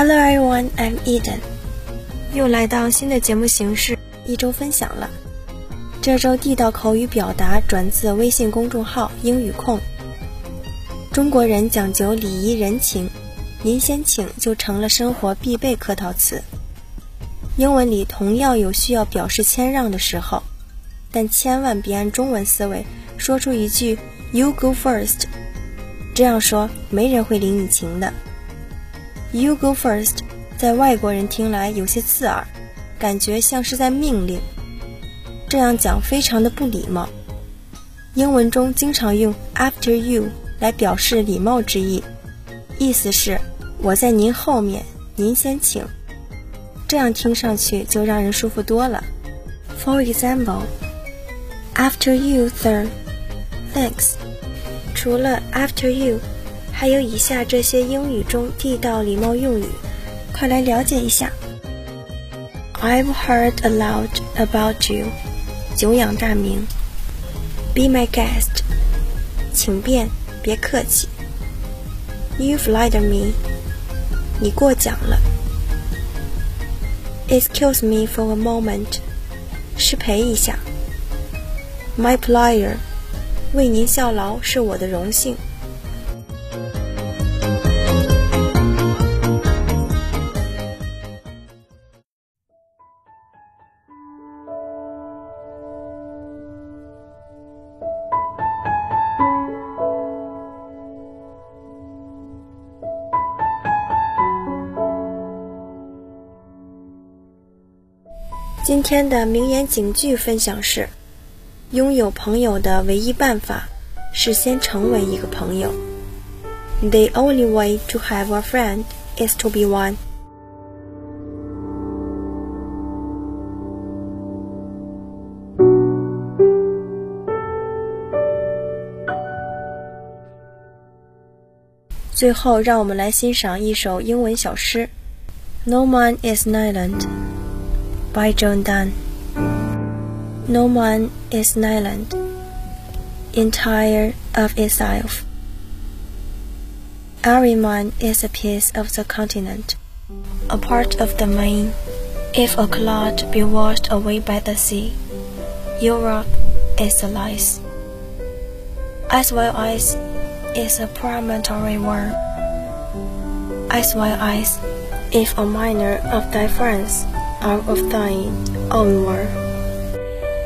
Hello everyone, I'm Eden。又来到新的节目形式一周分享了。这周地道口语表达转自微信公众号英语控。中国人讲究礼仪人情，您先请就成了生活必备客套词。英文里同样有需要表示谦让的时候，但千万别按中文思维说出一句 “You go first”，这样说没人会领你情的。“You go first” 在外国人听来有些刺耳，感觉像是在命令。这样讲非常的不礼貌。英文中经常用 “after you” 来表示礼貌之意，意思是我在您后面，您先请。这样听上去就让人舒服多了。For example, after you, sir. Thanks. 除了 after you，还有以下这些英语中地道礼貌用语，快来了解一下。I've heard a lot about you. 久仰大名。Be my guest. 请便，别客气。You flattered me. 你过奖了。Excuse me for a moment，失陪一下。My pleasure，为您效劳是我的荣幸。今天的名言警句分享是：拥有朋友的唯一办法是先成为一个朋友。The only way to have a friend is to be one。最后，让我们来欣赏一首英文小诗：No man is an island。By John Donne. No one is an island, entire of itself. Every man is a piece of the continent, a part of the main. If a cloud be washed away by the sea, Europe is the lice, as well as is a promontory worm, as well as if a minor of thy friends out of thine own word.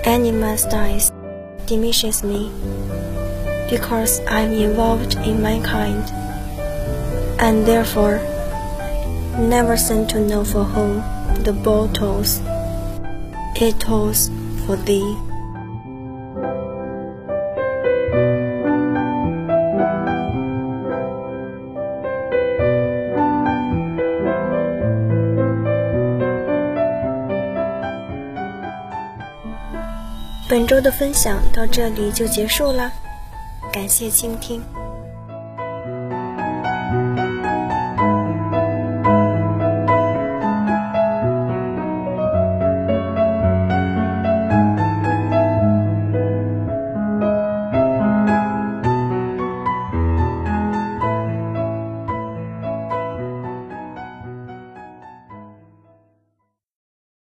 Animus dies diminishes me, because I'm involved in mankind, and therefore never sent to know for whom the ball tolls. It tolls for thee. 本周的分享到这里就结束了，感谢倾听。